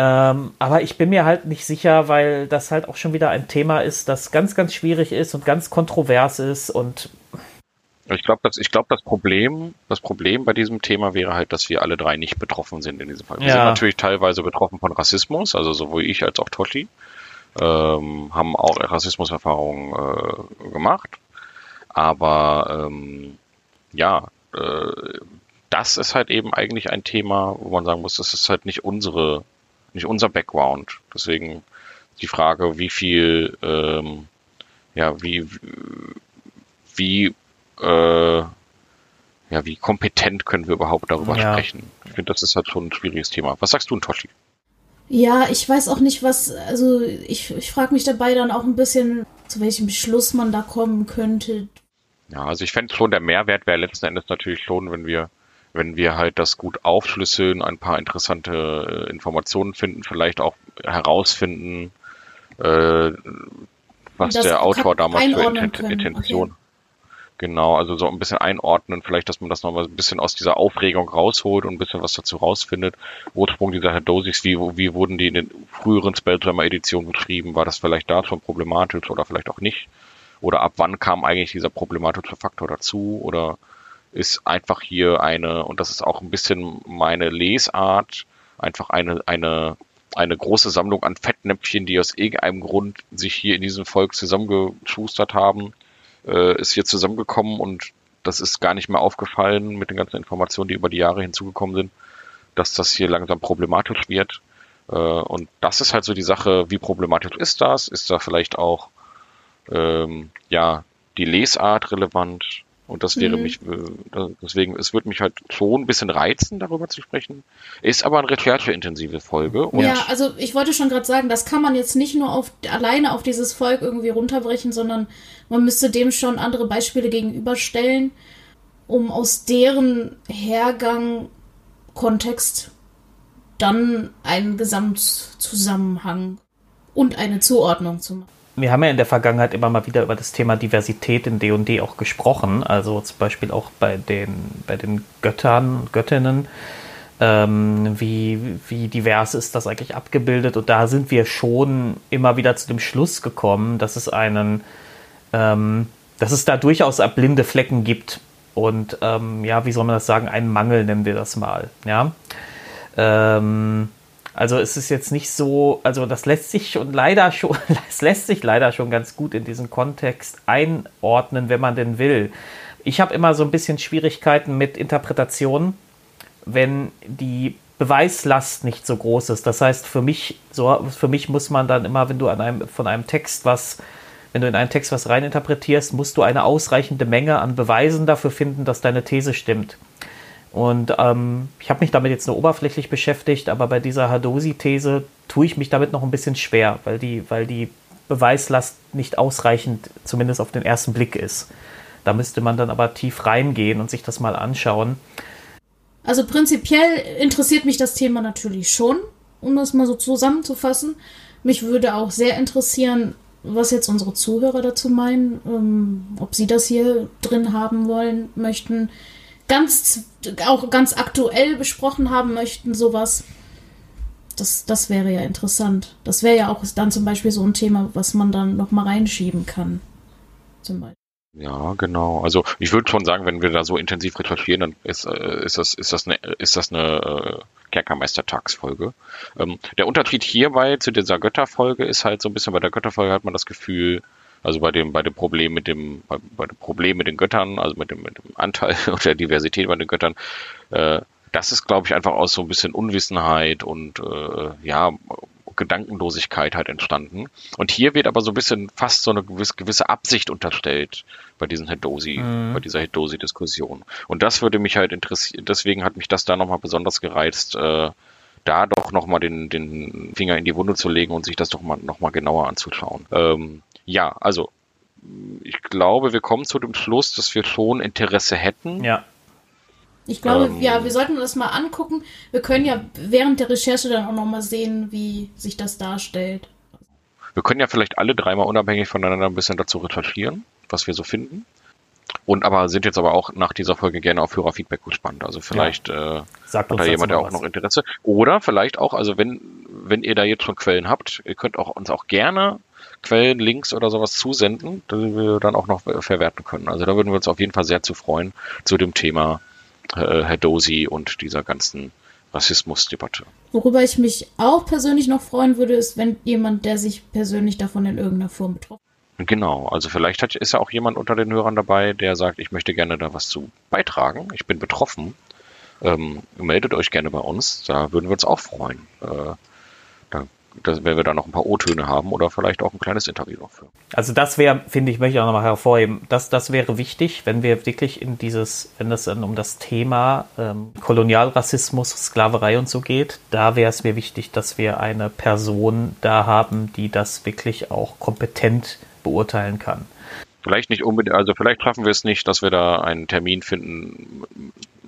Ähm, aber ich bin mir halt nicht sicher, weil das halt auch schon wieder ein Thema ist, das ganz, ganz schwierig ist und ganz kontrovers ist und Ich glaube, das, ich glaube, das Problem, das Problem bei diesem Thema wäre halt, dass wir alle drei nicht betroffen sind in diesem Fall. Wir Ja. sind natürlich teilweise betroffen von Rassismus, also sowohl ich als auch Totti ähm, haben auch Rassismuserfahrungen äh, gemacht. Aber ähm, ja, äh, das ist halt eben eigentlich ein Thema, wo man sagen muss, das ist halt nicht unsere, nicht unser Background. Deswegen die Frage, wie viel, ähm, ja, wie, wie, äh, ja, wie kompetent können wir überhaupt darüber Ja. sprechen? Ich finde, das ist halt schon ein schwieriges Thema. Was sagst du, Toshi? Ja, ich weiß auch nicht, was, also ich, ich frage mich dabei dann auch ein bisschen, zu welchem Beschluss man da kommen könnte. Ja, also ich fände schon, der Mehrwert wäre letzten Endes natürlich schon, wenn wir, wenn wir halt das gut aufschlüsseln, ein paar interessante äh, Informationen finden, vielleicht auch herausfinden, äh, was Das der Autor damals für Inten Intention. Genau, also so ein bisschen einordnen, vielleicht, dass man das nochmal ein bisschen aus dieser Aufregung rausholt und ein bisschen was dazu rausfindet. Ursprung dieser Dosix, wie, wie wurden die in den früheren Spelljammer-Editionen betrieben? War das vielleicht da schon problematisch oder vielleicht auch nicht? Oder ab wann kam eigentlich dieser problematische Faktor dazu? Oder ist einfach hier eine, und das ist auch ein bisschen meine Lesart, einfach eine, eine, eine große Sammlung an Fettnäpfchen, die aus irgendeinem Grund sich hier in diesem Volk zusammengeschustert haben äh, ist hier zusammengekommen und das ist gar nicht mehr aufgefallen mit den ganzen Informationen, die über die Jahre hinzugekommen sind, dass das hier langsam problematisch wird. Äh, und das ist halt so die Sache, wie problematisch ist das? Ist da vielleicht auch ähm, ja die Lesart relevant? Und das wäre mhm. mich, äh, deswegen, es würde mich halt schon ein bisschen reizen, darüber zu sprechen. Ist aber eine rechercheintensive Folge. ja, also ich wollte schon gerade sagen, das kann man jetzt nicht nur auf, alleine auf dieses Volk irgendwie runterbrechen, sondern man müsste dem schon andere Beispiele gegenüberstellen, um aus deren Hergang, Kontext dann einen Gesamtzusammenhang und eine Zuordnung zu machen wir haben ja in der Vergangenheit immer mal wieder über das Thema Diversität in D&D auch gesprochen, also zum Beispiel auch bei den, bei den Göttern, Göttinnen, ähm, wie, wie divers ist das eigentlich abgebildet? Und da sind wir schon immer wieder zu dem Schluss gekommen, dass es einen, ähm, dass es da durchaus blinde Flecken gibt. Und ähm, ja, wie soll man das sagen, einen Mangel nennen wir das mal, ja. Ähm, also es ist jetzt nicht so, also das lässt sich schon leider schon, es lässt sich leider schon ganz gut in diesen Kontext einordnen, wenn man denn will. Ich habe immer so ein bisschen Schwierigkeiten mit Interpretationen, wenn die Beweislast nicht so groß ist. Das heißt, für mich, so, für mich muss man dann immer, wenn du an einem, von einem Text was, wenn du in einen Text was reininterpretierst, musst du eine ausreichende Menge an Beweisen dafür finden, dass deine These stimmt. Und ähm, ich habe mich damit jetzt nur oberflächlich beschäftigt, aber bei dieser Hadosi-These tue ich mich damit noch ein bisschen schwer, weil die, weil die Beweislast nicht ausreichend, zumindest auf den ersten Blick ist. Da müsste man dann aber tief reingehen und sich das mal anschauen. Also prinzipiell interessiert mich das Thema natürlich schon, um das mal so zusammenzufassen. Mich würde auch sehr interessieren, was jetzt unsere Zuhörer dazu meinen, ähm, ob sie das hier drin haben wollen, möchten ganz, auch ganz aktuell besprochen haben möchten, sowas. Das, das wäre ja interessant. Das wäre ja auch dann zum Beispiel so ein Thema, was man dann nochmal reinschieben kann. Zum Beispiel. Ja, genau. Also ich würde schon sagen, wenn wir da so intensiv recherchieren, dann ist, äh, ist das, ist das eine, ist das eine äh, Kerkermeistertagsfolge. Ähm, der Unterschied hierbei zu dieser Götterfolge ist halt so ein bisschen, bei der Götterfolge hat man das Gefühl, also bei dem, bei dem Problem mit dem, bei, bei dem Problem mit den Göttern, also mit dem, mit dem Anteil oder der Diversität bei den Göttern, äh, das ist, glaube ich, einfach aus so ein bisschen Unwissenheit und äh, ja, Gedankenlosigkeit halt entstanden. Und hier wird aber so ein bisschen fast so eine gewisse, gewisse Absicht unterstellt bei diesen Hedosi, mhm. bei dieser Hedosi-Diskussion. Und das würde mich halt interessieren, deswegen hat mich das da nochmal besonders gereizt, äh, da doch nochmal den, den Finger in die Wunde zu legen und sich das doch mal nochmal genauer anzuschauen. Ähm, ja, also ich glaube, wir kommen zu dem Schluss, dass wir schon Interesse hätten. Ja. Ich glaube, ähm, ja, wir sollten das mal angucken. Wir können ja während der Recherche dann auch nochmal sehen, wie sich das darstellt. Wir können ja vielleicht alle dreimal unabhängig voneinander ein bisschen dazu recherchieren, was wir so finden. Und aber sind jetzt aber auch nach dieser Folge gerne auf Hörerfeedback gespannt. Also vielleicht ja. äh, hat da jemand ja auch was. noch Interesse. Oder vielleicht auch, also wenn, wenn ihr da jetzt schon Quellen habt, ihr könnt auch uns auch gerne Quellen, Links oder sowas zusenden, die wir dann auch noch verwerten können. Also da würden wir uns auf jeden Fall sehr zu freuen zu dem Thema äh, Herr Dosi und dieser ganzen Rassismusdebatte. Worüber ich mich auch persönlich noch freuen würde, ist, wenn jemand, der sich persönlich davon in irgendeiner Form betroffen Genau, also vielleicht hat, ist ja auch jemand unter den Hörern dabei, der sagt, ich möchte gerne da was zu beitragen, ich bin betroffen. Ähm, meldet euch gerne bei uns, da würden wir uns auch freuen. Äh, dass, wenn wir da noch ein paar O-Töne haben oder vielleicht auch ein kleines Interview noch für. Also das wäre, finde ich, möchte ich auch nochmal hervorheben, das, das wäre wichtig, wenn wir wirklich in dieses, wenn es dann um das Thema ähm, Kolonialrassismus, Sklaverei und so geht, da wäre es mir wichtig, dass wir eine Person da haben, die das wirklich auch kompetent beurteilen kann. Vielleicht nicht unbedingt, also vielleicht schaffen wir es nicht, dass wir da einen Termin finden,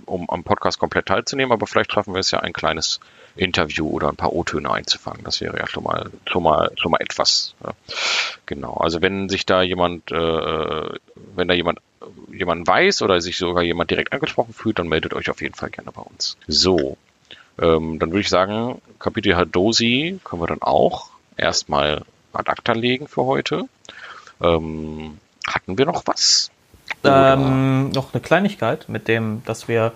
um am Podcast komplett teilzunehmen, aber vielleicht schaffen wir es ja ein kleines Interview oder ein paar O-Töne einzufangen. Das wäre ja schon mal, schon mal, schon mal etwas. Ja. Genau. Also wenn sich da jemand, äh, wenn da jemand jemanden weiß oder sich sogar jemand direkt angesprochen fühlt, dann meldet euch auf jeden Fall gerne bei uns. So, ähm, dann würde ich sagen, Kapitel Hadosi können wir dann auch erstmal ad acta legen für heute. Ähm, hatten wir noch was? Ähm, noch eine Kleinigkeit mit dem, dass wir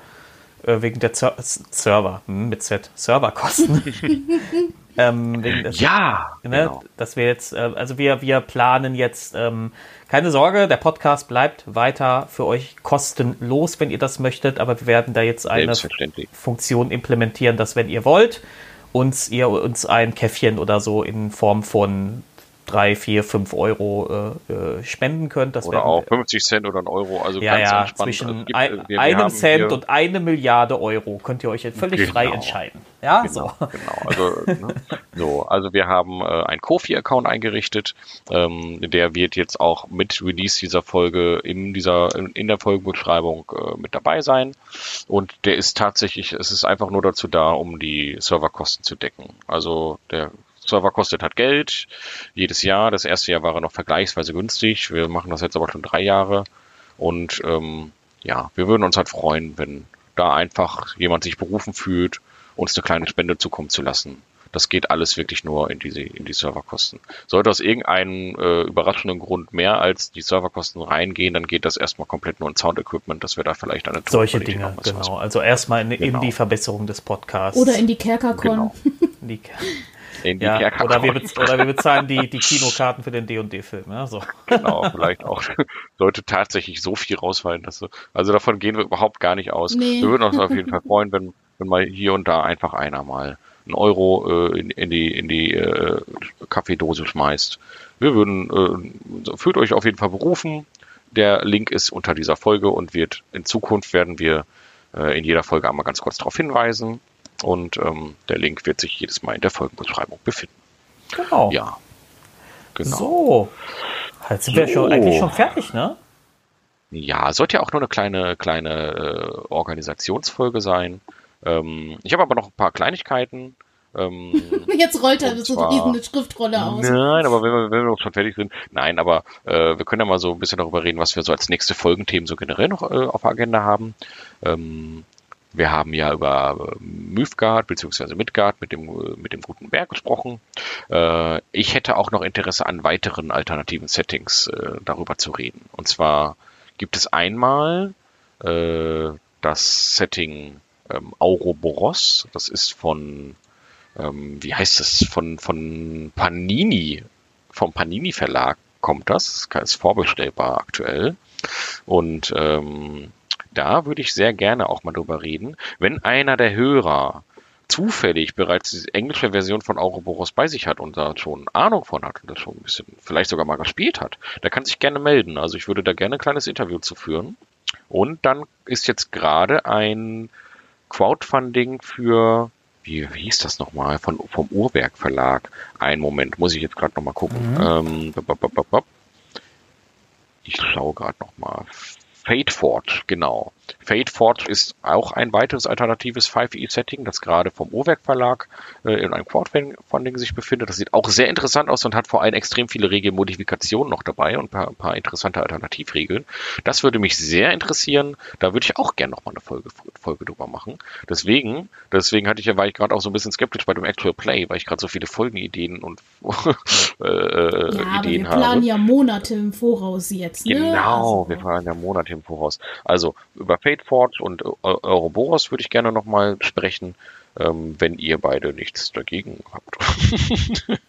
äh, wegen der Zer Server hm, mit Z Serverkosten. Ähm, des, ja, ne, genau. dass wir jetzt, äh, also wir, wir planen jetzt, ähm, keine Sorge, der Podcast bleibt weiter für euch kostenlos, wenn ihr das möchtet, aber wir werden da jetzt eine Funktion implementieren, dass wenn ihr wollt, uns ihr uns ein Käffchen oder so in Form von drei, vier, fünf Euro äh, äh spenden könnt. Das oder werden, auch 50 Cent oder ein Euro. Also ja, ganz ja, entspannt. Zwischen also gibt, ein, wir, einem Cent und eine Milliarde Euro könnt ihr euch völlig genau. frei entscheiden. Ja, genau, so. Genau. Also, ne, so, also wir haben äh, einen Kofi-Account eingerichtet. Ähm, der wird jetzt auch mit Release dieser Folge in dieser in, in der Folgenbeschreibung äh, mit dabei sein. Und der ist tatsächlich, es ist einfach nur dazu da, um die Serverkosten zu decken. Also der Server kostet halt Geld, jedes Jahr. Das erste Jahr war er noch vergleichsweise günstig. Wir machen das jetzt aber schon drei Jahre. Und ähm, ja, wir würden uns halt freuen, wenn da einfach jemand sich berufen fühlt, uns eine kleine Spende zukommen zu lassen. Das geht alles wirklich nur in diese in die Serverkosten. Sollte aus irgendeinem äh, überraschenden Grund mehr als die Serverkosten reingehen, dann geht das erstmal komplett nur in Sound Equipment, dass wir da vielleicht eine solche Dinge genau. Also erstmal in, genau. in, die Verbesserung des Podcasts oder in die Kerkerkon. Genau. In die ja, oder, wir oder wir bezahlen die, die Kinokarten für den D&D-Film. Ja, so. Genau, vielleicht auch. Sollte tatsächlich so viel rausfallen. Dass so, also davon gehen wir überhaupt gar nicht aus. Nee. Wir würden uns auf jeden Fall freuen, wenn, wenn mal hier und da einfach einer mal einen Euro äh, in, in die, in die äh, Kaffeedose schmeißt. Wir würden, äh, fühlt euch auf jeden Fall berufen. Der Link ist unter dieser Folge und wird in Zukunft werden wir äh, in jeder Folge einmal ganz kurz darauf hinweisen. Und ähm, der Link wird sich jedes Mal in der Folgenbeschreibung befinden. Genau. Ja. Genau. So. Jetzt sind so. wir schon, eigentlich schon fertig, ne? Ja, sollte ja auch nur eine kleine, kleine äh, Organisationsfolge sein. Ähm, ich habe aber noch ein paar Kleinigkeiten. Ähm, Jetzt rollt er so eine riesige Schriftrolle aus. Nein, aber wenn wir, wenn wir schon fertig sind, nein, aber äh, wir können ja mal so ein bisschen darüber reden, was wir so als nächste Folgenthemen so generell noch äh, auf der Agenda haben. Ähm, wir haben ja über äh, Mythgard bzw. Midgard mit dem, äh, mit dem guten Berg gesprochen. Äh, ich hätte auch noch Interesse an weiteren alternativen Settings darüber zu reden. Und zwar gibt es einmal das Setting ähm, Auroboros. Das ist von, ähm, wie heißt es, von, von Panini, vom Panini Verlag kommt das. Ist vorbestellbar aktuell. Und ähm, da würde ich sehr gerne auch mal drüber reden. Wenn einer der Hörer zufällig bereits die englische Version von Auroboros bei sich hat und da schon Ahnung von hat und das schon ein bisschen vielleicht sogar mal gespielt hat, der kann sich gerne melden. Also ich würde da gerne ein kleines Interview zu führen. Und dann ist jetzt gerade ein Crowdfunding für, wie, wie hieß das nochmal, von, vom Uhrwerk Verlag. Ein Moment, muss ich jetzt gerade nochmal gucken. Mhm. Ähm, ich schaue gerade nochmal. Fate Forge, genau. Fate Forge ist auch ein weiteres alternatives 5e-Setting, das gerade vom Uhrwerk Verlag äh, in einem Crowdfunding sich befindet. Das sieht auch sehr interessant aus und hat vor allem extrem viele Regelmodifikationen noch dabei und ein paar, ein paar interessante Alternativregeln. Das würde mich sehr interessieren. Da würde ich auch gerne nochmal eine Folge, Folge drüber machen. Deswegen, deswegen hatte ich ja, war ich gerade auch so ein bisschen skeptisch bei dem Actual Play, weil ich gerade so viele Folgenideen und äh, ja, Ideen habe. Wir planen ja Monate im Voraus jetzt. Ne? Genau, also. wir planen ja Monate im Voraus. Also über Fate Forge und Ouroboros würde ich gerne nochmal sprechen, ähm, wenn ihr beide nichts dagegen habt.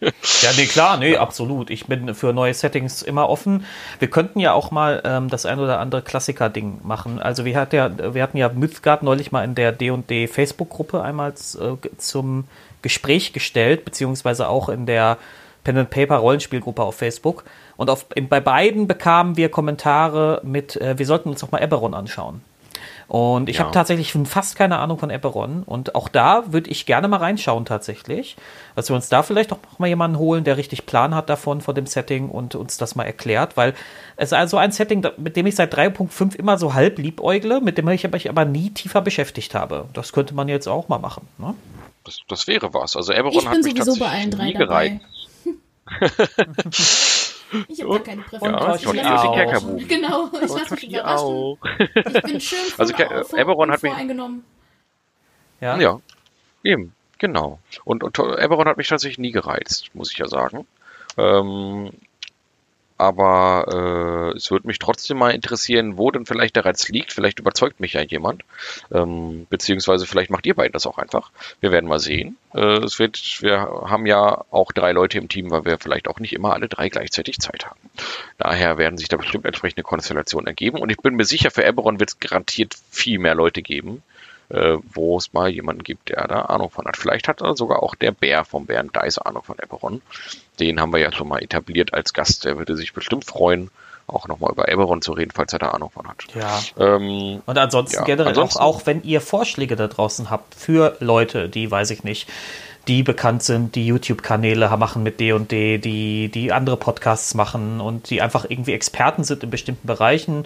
ja, nee, klar, nee, absolut. Ich bin für neue Settings immer offen. Wir könnten ja auch mal ähm, das ein oder andere Klassiker-Ding machen. Also wir, hat ja, wir hatten ja Mythgard neulich mal in der D&D Facebook-Gruppe einmal äh, zum Gespräch gestellt, beziehungsweise auch in der Pen and Paper Rollenspielgruppe auf Facebook. Und auf, bei beiden bekamen wir Kommentare mit, äh, wir sollten uns doch mal Eberron anschauen. Und ich ja. habe tatsächlich fast keine Ahnung von Eberron. Und auch da würde ich gerne mal reinschauen tatsächlich. Dass wir uns da vielleicht auch noch mal jemanden holen, der richtig Plan hat davon, von dem Setting und uns das mal erklärt. Weil es ist also ein Setting, mit dem ich seit 3.5 immer so halb liebäugle, mit dem ich mich aber nie tiefer beschäftigt habe. Das könnte man jetzt auch mal machen. Ne? Das, das wäre was. Also Eberron ich hat mich sowieso bei allen drei dabei. Ich habe gar keine Präferenz. Ja, Ich mich die auch. Kerkerbuben. Genau, ich lasse mich überraschen. auch. Ich bin schön Also, Ke- Eberron hat mich- voreingenommen. Ja. Ja, eben, genau. Und, und Eberron hat mich tatsächlich nie gereizt, muss ich ja sagen. Ähm, aber äh, es würde mich trotzdem mal interessieren, wo denn vielleicht der Reiz liegt. Vielleicht überzeugt mich ja jemand. Ähm, beziehungsweise vielleicht macht ihr beiden das auch einfach. Wir werden mal sehen. Äh, es wird, wir haben ja auch drei Leute im Team, weil wir vielleicht auch nicht immer alle drei gleichzeitig Zeit haben. Daher werden sich da bestimmt entsprechende Konstellationen ergeben. Und ich bin mir sicher, für Eberron wird es garantiert viel mehr Leute geben, äh, wo es mal jemanden gibt, der da Ahnung von hat. Vielleicht hat sogar auch der Bär vom Bären Dice Ahnung von Eberron. Den haben wir ja schon mal etabliert als Gast. Der würde sich bestimmt freuen, auch nochmal über Eberron zu reden, falls er da Ahnung von hat. Ja. Ähm, Und ansonsten Ja, generell ansonsten- auch, auch wenn ihr Vorschläge da draußen habt für Leute, die, weiß ich nicht, die bekannt sind, die YouTube-Kanäle machen mit D und D, die, die andere Podcasts machen und die einfach irgendwie Experten sind in bestimmten Bereichen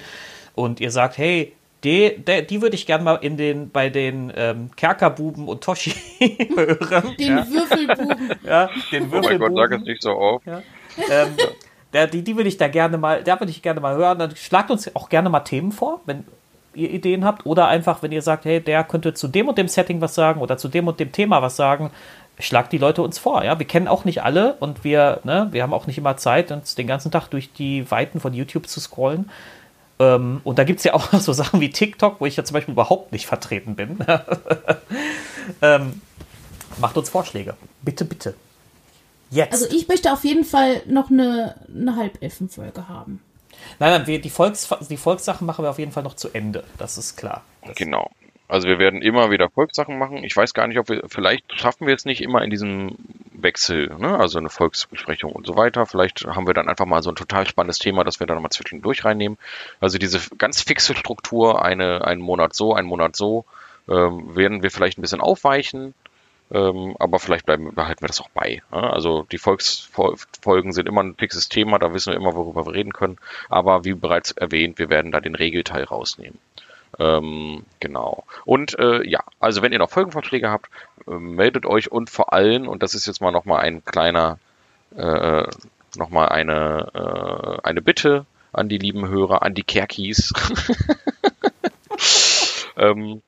und ihr sagt, hey, die, die, die würde ich gerne mal in den, bei den ähm, Kerkerbuben und Toshi hören. Den ja, Würfelbuben. ja, den oh mein Gott, Würfelbuben. sag es nicht so oft. ähm, der, die, die würde ich da gerne mal, da würde ich gerne mal hören. Dann schlagt uns auch gerne mal Themen vor, wenn ihr Ideen habt. Oder einfach, wenn ihr sagt, hey, der könnte zu dem und dem Setting was sagen oder zu dem und dem Thema was sagen, schlagt die Leute uns vor. Ja, wir kennen auch nicht alle und wir, ne, wir haben auch nicht immer Zeit, uns den ganzen Tag durch die Weiten von YouTube zu scrollen. Ähm, und da gibt es ja auch so Sachen wie TikTok, wo ich ja zum Beispiel überhaupt nicht vertreten bin. ähm, macht uns Vorschläge. Bitte, bitte. Jetzt. Also ich möchte auf jeden Fall noch eine, eine Halbelfenfolge haben. Nein, nein, wir, die, Volks, die Volkssachen machen wir auf jeden Fall noch zu Ende. Das ist klar. Das, Genau. Also wir werden immer wieder Volkssachen machen. Ich weiß gar nicht, ob wir, vielleicht schaffen wir es nicht immer in diesem Wechsel, ne? also eine Volksbesprechung und so weiter. Vielleicht haben wir dann einfach mal so ein total spannendes Thema, das wir dann mal zwischendurch reinnehmen. Also diese ganz fixe Struktur, eine, einen Monat so, einen Monat so, ähm, werden wir vielleicht ein bisschen aufweichen. Ähm, aber vielleicht bleiben, behalten wir das auch bei. Ne? Also die Volksfolgen sind immer ein fixes Thema, da wissen wir immer, worüber wir reden können. Aber wie bereits erwähnt, wir werden da den Regelteil rausnehmen. Ähm, genau. Und äh, ja, also wenn ihr noch Folgenvorschläge habt, äh, meldet euch und vor allem, und das ist jetzt mal nochmal ein kleiner, äh, nochmal eine, äh, eine Bitte an die lieben Hörer, an die Kerkis. ähm,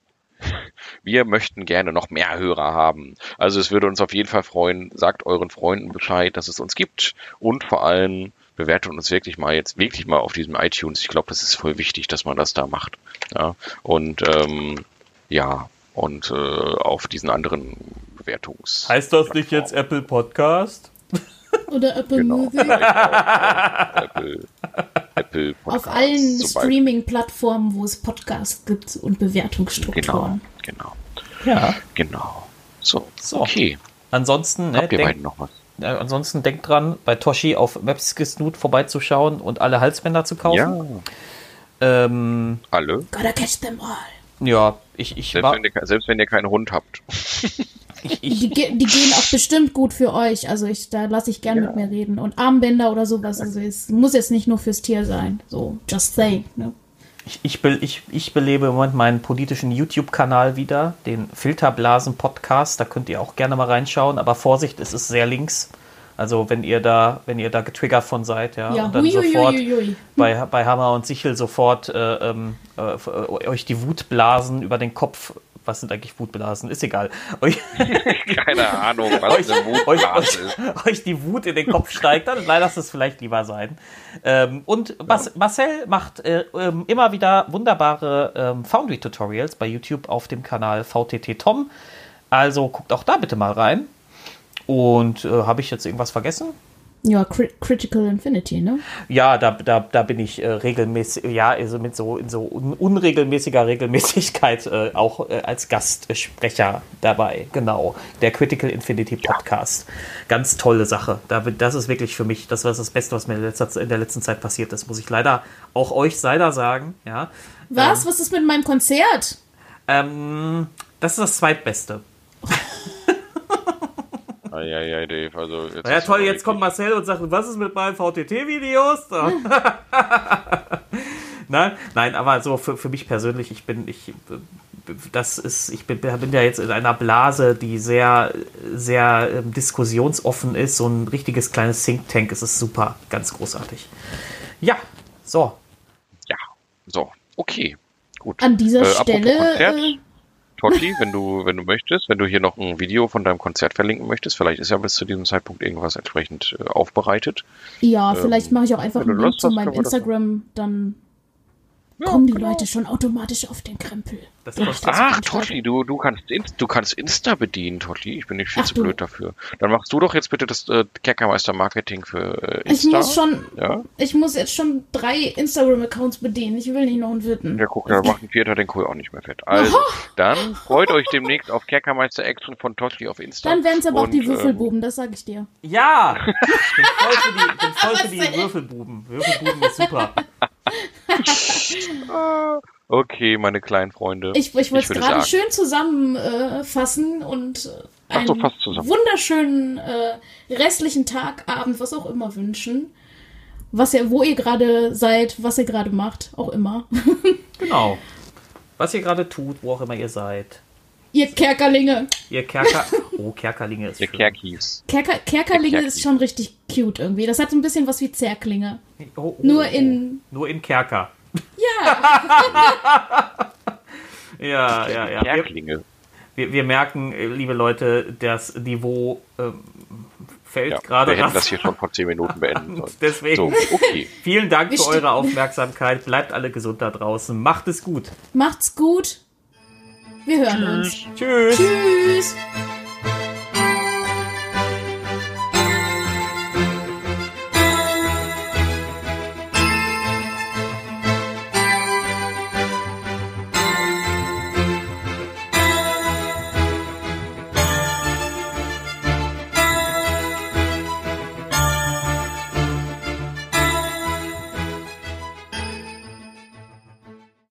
wir möchten gerne noch mehr Hörer haben. Also es würde uns auf jeden Fall freuen, sagt euren Freunden Bescheid, dass es uns gibt und vor allem bewertet uns wirklich mal jetzt wirklich mal auf diesem iTunes. Ich glaube, das ist voll wichtig, dass man das da macht. Ja, und ähm, ja, und äh, auf diesen anderen Bewertungs. heißt das nicht jetzt Apple Podcast? Oder Apple Genau. Music. Apple, Apple Auf Podcasts, allen Streaming-Plattformen, wo es Podcasts gibt und Genau, Bewertungsstrukturen. genau, Ja. genau. So, So. okay. Ansonsten, ne, Habt ihr denk, beiden noch was? Äh, ansonsten denkt dran, bei Toshi auf Webskisnoot vorbeizuschauen und alle Halsbänder zu kaufen. Ja, Ähm, alle. Gotta catch them all. ja, ich, ich, Selbst war, wenn, ihr, selbst wenn ihr keinen Hund habt. ich, ich, Die, die gehen auch bestimmt gut für euch. Also ich, da lasse ich gern mit mir reden. Und Armbänder oder sowas. Also es muss jetzt nicht nur fürs Tier sein. So, just saying. Ne? Ich, ich, be, ich, ich belebe im Moment meinen politischen YouTube-Kanal wieder, den Filterblasen-Podcast. Da könnt ihr auch gerne mal reinschauen. Aber Vorsicht, es ist sehr links. Also wenn ihr da, wenn ihr da getriggert von seid, ja, Ja, und dann hui, sofort hui, hui. bei, bei Hammer und Sichel sofort äh, ähm, äh, euch die Wutblasen über den Kopf. Was sind eigentlich Wutblasen? Ist egal. Euch, Keine Ahnung, was euch, eine Wutblase euch, ist. euch die Wut in den Kopf steigt, dann lasst es vielleicht lieber sein. Ähm, und Mas Marcel macht äh, ähm, immer wieder wunderbare ähm, Foundry-Tutorials bei YouTube auf dem Kanal VTT Tom. Also guckt auch da bitte mal rein. Und äh, habe ich jetzt irgendwas vergessen? Ja, Cri Critical Infinity, ne? Ja, da, da, da bin ich äh, regelmäßig, ja, also mit so in so un unregelmäßiger Regelmäßigkeit äh, auch äh, als Gastsprecher dabei. Genau. Der Critical Infinity Podcast. Ganz tolle Sache. Da, das ist wirklich für mich, das war das Beste, was mir in, letzter, in der letzten Zeit passiert ist. Muss ich leider auch euch leider sagen. Ja. Was? Was ist mit meinem Konzert? Ähm, das ist das zweitbeste. Eieiei, Dave, also jetzt Ja toll, jetzt kommt Marcel und sagt, was ist mit meinen VTT-Videos? nein, nein, aber so für, für mich persönlich, ich bin, ich, das ist, ich bin, bin ja jetzt in einer Blase, die sehr, sehr ähm, diskussionsoffen ist. So ein richtiges kleines Think Tank. Es ist super, ganz großartig. Ja, so. Ja, so, okay, gut. An dieser Äh, Stelle. Totti, wenn du, wenn du möchtest, wenn du hier noch ein Video von deinem Konzert verlinken möchtest, vielleicht ist ja bis zu diesem Zeitpunkt irgendwas entsprechend äh, aufbereitet. ja, vielleicht mache ich auch einfach einen Link zu meinem Instagram, dann Ja, kommen die genau. Leute schon automatisch auf den Krempel. Das kostet Ach, Totti, du, du kannst du kannst Insta bedienen, Totti. Ich bin nicht viel Ach zu du. blöd dafür. Dann machst du doch jetzt bitte das äh, Kerkermeister Marketing für äh, Ich Insta. muss schon, Ja? ich muss jetzt schon drei Instagram-Accounts bedienen. Ich will nicht noch einen vierten. Ja, guck, dann macht ein Vierter den Kohl auch nicht mehr fett. Also, dann freut euch demnächst auf Kerkermeister Action von Totti auf Insta. Dann wären es aber auch die Und, ähm, Würfelbuben, das sage ich dir. Ja! Ich bin voll für die, bin voll für die? Würfelbuben. Würfelbuben ist super. Okay, meine kleinen Freunde. Ich, ich wollte es gerade schön zusammenfassen und äh, Ach einen so, fast zusammen. wunderschönen äh, restlichen Tag, Abend, was auch immer wünschen. Was ihr, wo ihr gerade seid, was ihr gerade macht, auch immer. Genau. Was ihr gerade tut, wo auch immer ihr seid. ihr Kerkerlinge. Ihr Kerker. Oh, Kerkerlinge ist Der schön. Kerker, Kerkis. Kerkerlinge Kerki. ist schon richtig cute irgendwie. Das hat ein bisschen was wie Zerklinge. Oh, oh, Nur oh, in- Nur in Kerker. Ja, Ja, ja, ja. Wir, wir, wir merken, äh, liebe Leute, das Niveau ähm, fällt Ja, gerade wir hätten das hier schon vor 10 Minuten beenden sollen. Deswegen. So, okay. Vielen Dank Wir für eure Aufmerksamkeit. Bleibt alle gesund da draußen. Macht es gut. macht's gut. Wir hören uns. Tschüss. Tschüss.